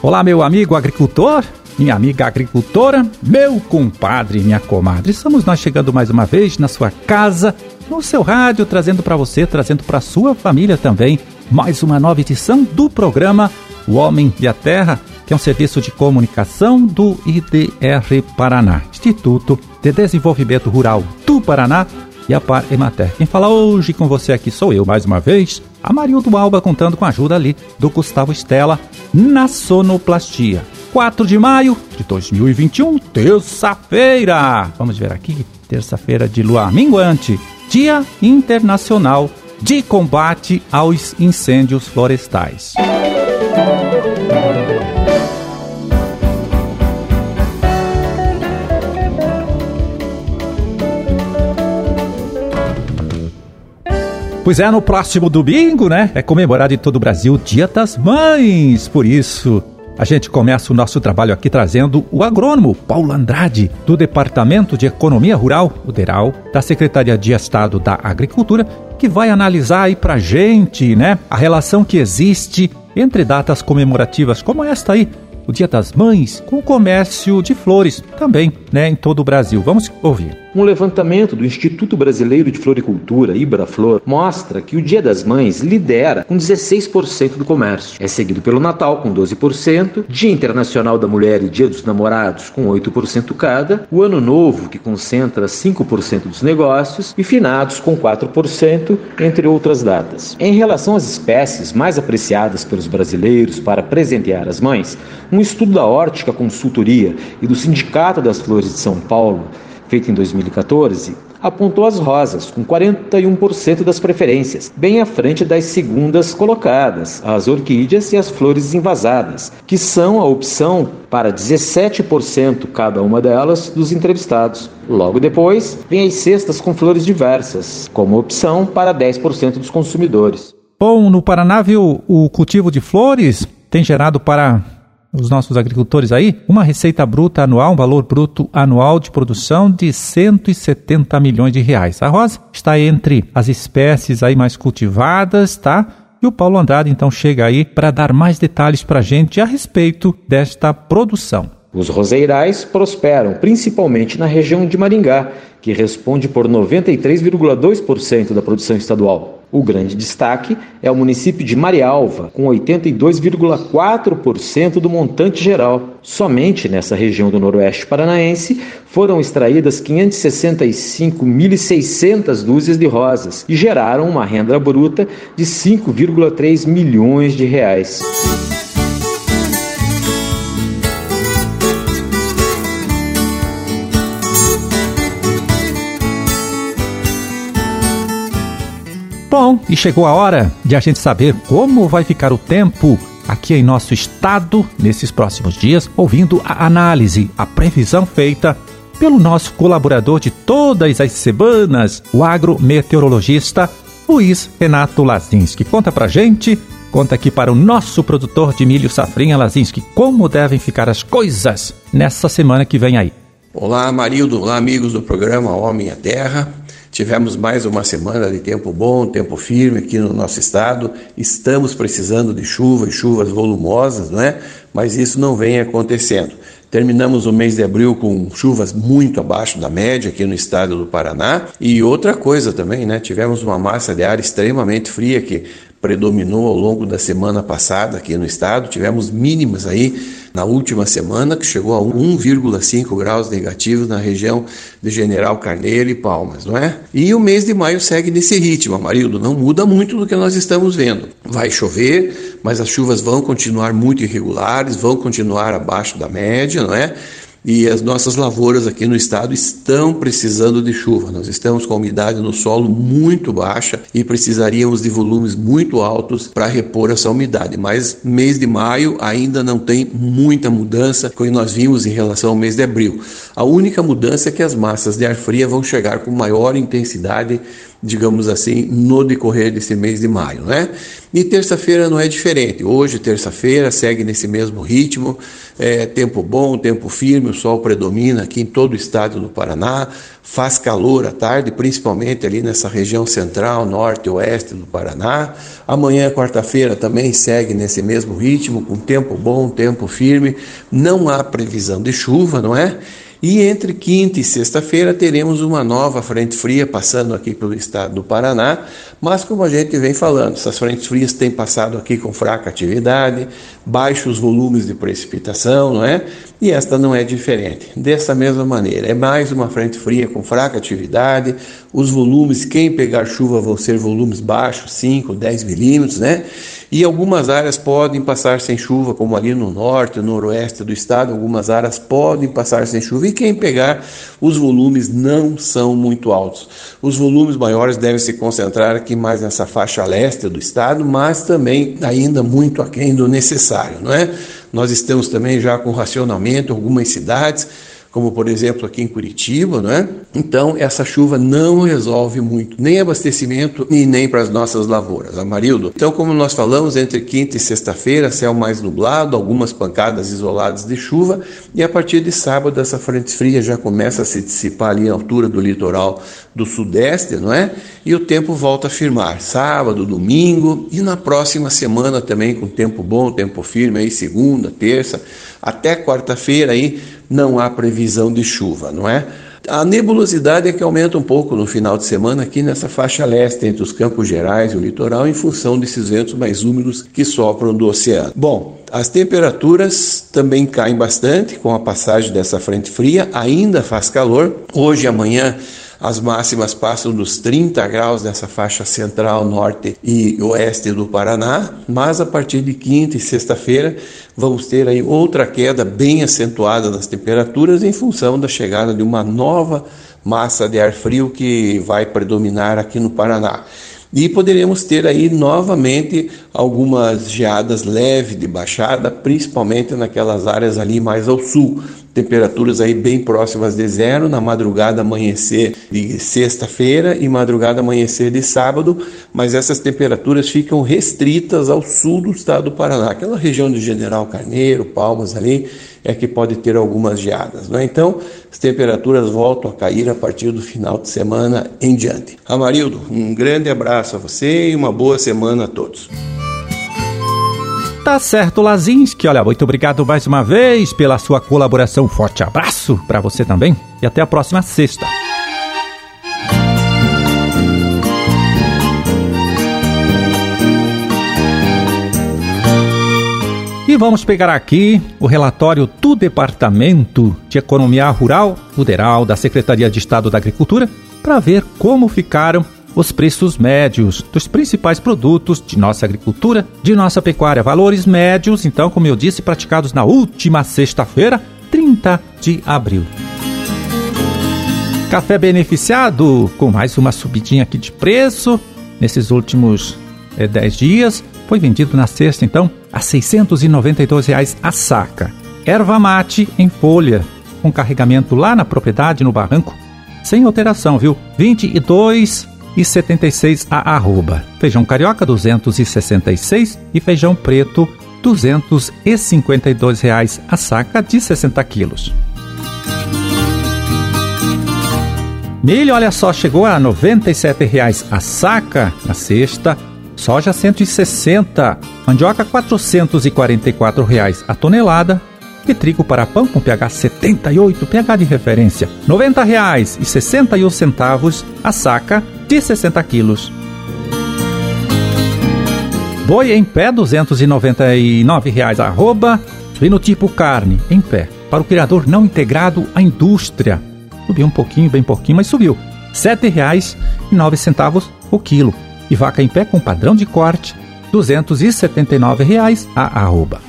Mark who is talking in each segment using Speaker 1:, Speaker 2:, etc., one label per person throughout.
Speaker 1: Olá, meu amigo agricultor, minha amiga agricultora, meu compadre, minha comadre. Estamos nós chegando mais uma vez na sua casa, no seu rádio, trazendo para você, trazendo para sua família também, mais uma nova edição do programa O Homem e a Terra, que é um serviço de comunicação do IDR Paraná, Instituto de Desenvolvimento Rural do Paraná e a Par Emater. Quem fala hoje com você aqui sou eu, mais uma vez, a Marildo Alba, contando com a ajuda ali do Gustavo Estela na sonoplastia. 4 de maio de 2021, terça-feira. Vamos ver aqui, terça-feira de lua minguante, Dia Internacional de Combate aos Incêndios Florestais. Pois é, no próximo domingo, né? É comemorado em todo o Brasil o Dia das Mães. Por isso, a gente começa o nosso trabalho aqui trazendo o agrônomo Paulo Andrade, do Departamento de Economia Rural, o DERAL, da Secretaria de Estado da Agricultura, que vai analisar aí pra gente, né, a relação que existe entre datas comemorativas como esta aí, o Dia das Mães, com o comércio de flores também, né, em todo o Brasil. Vamos ouvir.
Speaker 2: Um levantamento do Instituto Brasileiro de Floricultura, Ibraflor, mostra que o Dia das Mães lidera com 16% do comércio. É seguido pelo Natal com 12%, Dia Internacional da Mulher e Dia dos Namorados com 8% cada, o Ano Novo que concentra 5% dos negócios e finados com 4%, entre outras datas. Em relação às espécies mais apreciadas pelos brasileiros para presentear as mães, um estudo da Ótica Consultoria e do Sindicato das Flores de São Paulo feito em 2014, apontou as rosas, com 41% das preferências, bem à frente das segundas colocadas, as orquídeas e as flores invasadas, que são a opção para 17% cada uma delas dos entrevistados. Logo depois, vem as cestas com flores diversas, como opção para 10% dos consumidores.
Speaker 1: Bom, no Paraná, viu, o cultivo de flores tem gerado para os nossos agricultores aí, uma receita bruta anual, um valor bruto anual de produção de 170 milhões de reais. A rosa está entre as espécies aí mais cultivadas, tá? E o Paulo Andrade então chega aí para dar mais detalhes para a gente a respeito desta produção.
Speaker 2: Os roseirais prosperam principalmente na região de Maringá, que responde por 93,2% da produção estadual. O grande destaque é o município de Marialva, com 82,4% do montante geral. Somente nessa região do Noroeste Paranaense foram extraídas 565.600 dúzias de rosas e geraram uma renda bruta de 5,3 milhões de reais.
Speaker 1: Bom, e chegou a hora de a gente saber como vai ficar o tempo aqui em nosso estado nesses próximos dias, ouvindo a análise, a previsão feita pelo nosso colaborador de todas as semanas, o agrometeorologista Luiz Renato Lazinski. Conta pra gente, conta aqui para o nosso produtor de milho Safrinha Lazinski, como devem ficar as coisas nessa semana que vem aí.
Speaker 3: Olá, Marildo, olá, amigos do programa Homem a Terra. Tivemos mais uma semana de tempo bom, tempo firme aqui no nosso estado. Estamos precisando de chuva e chuvas volumosas, não é? Mas isso não vem acontecendo. Terminamos o mês de abril com chuvas muito abaixo da média aqui no estado do Paraná. E outra coisa também, né? Tivemos uma massa de ar extremamente fria que predominou ao longo da semana passada aqui no estado. Tivemos mínimas aí na última semana, que chegou a 1,5 graus negativos na região de General Carneiro e Palmas, não é? E o mês de maio segue nesse ritmo, Amarildo, não muda muito do que nós estamos vendo. Vai chover, mas as chuvas vão continuar muito irregulares, vão continuar abaixo da média, não é? E as nossas lavouras aqui no estado estão precisando de chuva. Nós estamos com a umidade no solo muito baixa e precisaríamos de volumes muito altos para repor essa umidade. Mas mês de maio ainda não tem muita mudança como nós vimos em relação ao mês de abril. A única mudança é que as massas de ar fria vão chegar com maior intensidade digamos assim, no decorrer desse mês de maio, né? E terça-feira não é diferente. Hoje, terça-feira, segue nesse mesmo ritmo, é, tempo bom, tempo firme, o sol predomina aqui em todo o estado do Paraná, faz calor à tarde, principalmente ali nessa região central, norte oeste do Paraná. Amanhã, quarta-feira, também segue nesse mesmo ritmo, com tempo bom, tempo firme, não há previsão de chuva, não é? E entre quinta e sexta-feira teremos uma nova frente fria passando aqui pelo estado do Paraná, mas como a gente vem falando, essas frentes frias têm passado aqui com fraca atividade, baixos volumes de precipitação, não é? E esta não é diferente. Dessa mesma maneira, é mais uma frente fria com fraca atividade, os volumes, quem pegar chuva vão ser volumes baixos, 5, 10 milímetros, né? E algumas áreas podem passar sem chuva, como ali no norte, no noroeste do estado, algumas áreas podem passar sem chuva. E quem pegar, os volumes não são muito altos. Os volumes maiores devem se concentrar aqui mais nessa faixa leste do estado, mas também ainda muito aquém do necessário, não é? Nós estamos também já com racionamento em algumas cidades como por exemplo aqui em Curitiba, não é? Então essa chuva não resolve muito, nem abastecimento e nem para as nossas lavouras. Amarildo. Então, como nós falamos, entre quinta e sexta-feira, céu mais nublado, algumas pancadas isoladas de chuva, e a partir de sábado essa frente fria já começa a se dissipar ali à altura do litoral do sudeste, não é? E o tempo volta a firmar. Sábado, domingo e na próxima semana também com tempo bom, tempo firme aí segunda, terça, até quarta-feira aí não há previsão de chuva, não é? A nebulosidade é que aumenta um pouco no final de semana aqui nessa faixa leste entre os Campos Gerais e o litoral em função desses ventos mais úmidos que sopram do oceano. Bom, as temperaturas também caem bastante com a passagem dessa frente fria, ainda faz calor. Hoje e amanhã as máximas passam dos 30 graus nessa faixa central, norte e oeste do Paraná, mas a partir de quinta e sexta-feira vamos ter aí outra queda bem acentuada nas temperaturas em função da chegada de uma nova massa de ar frio que vai predominar aqui no Paraná. E poderemos ter aí novamente algumas geadas leves de baixada, principalmente naquelas áreas ali mais ao sul. Temperaturas aí bem próximas de zero na madrugada amanhecer de sexta-feira e madrugada amanhecer de sábado, mas essas temperaturas ficam restritas ao sul do estado do Paraná, aquela região de General Carneiro, Palmas ali, é que pode ter algumas geadas. Né? Então, as temperaturas voltam a cair a partir do final de semana em diante. Amarildo, um grande abraço a você e uma boa semana a todos.
Speaker 1: Tá certo, Lazinski. Olha, muito obrigado mais uma vez pela sua colaboração. Forte abraço para você também e até a próxima sexta. E vamos pegar aqui o relatório do Departamento de Economia Rural, Ruderal, da Secretaria de Estado da Agricultura, para ver como ficaram os preços médios dos principais produtos de nossa agricultura, de nossa pecuária. Valores médios, então, como eu disse, praticados na última sexta-feira, 30 de abril. Café beneficiado com mais uma subidinha aqui de preço nesses últimos é, 10 dias. Foi vendido na sexta, então, a 692 reais a saca. Erva mate em folha, com carregamento lá na propriedade, no barranco, sem alteração, viu? 22 e 76 a arroba. Feijão carioca 266 e feijão preto 252 reais a saca de 60 quilos. Milho, olha só, chegou a 97 reais a saca na sexta soja 160, mandioca 444 reais a tonelada e trigo para pão com pH 78, pH de referência, 90 reais e 61 centavos a saca de 60 quilos. Boi em pé 299 reais arroba, tipo carne em pé para o criador não integrado à indústria. Subiu um pouquinho, bem pouquinho, mas subiu. R$ 7,09 o quilo e vaca em pé com padrão de corte, R$ 279 reais a arroba.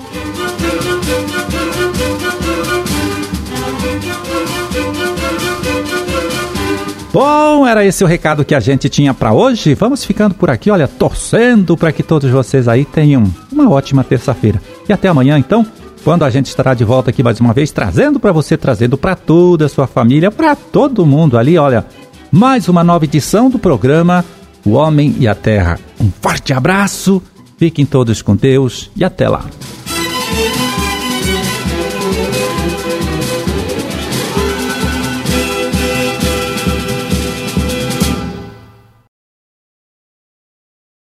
Speaker 1: Bom, era esse o recado que a gente tinha para hoje. Vamos ficando por aqui, olha, torcendo para que todos vocês aí tenham uma ótima terça-feira. E até amanhã, então, quando a gente estará de volta aqui mais uma vez, trazendo para você, trazendo para toda a sua família, para todo mundo ali, olha, mais uma nova edição do programa O Homem e a Terra. Um forte abraço, fiquem todos com Deus e até lá.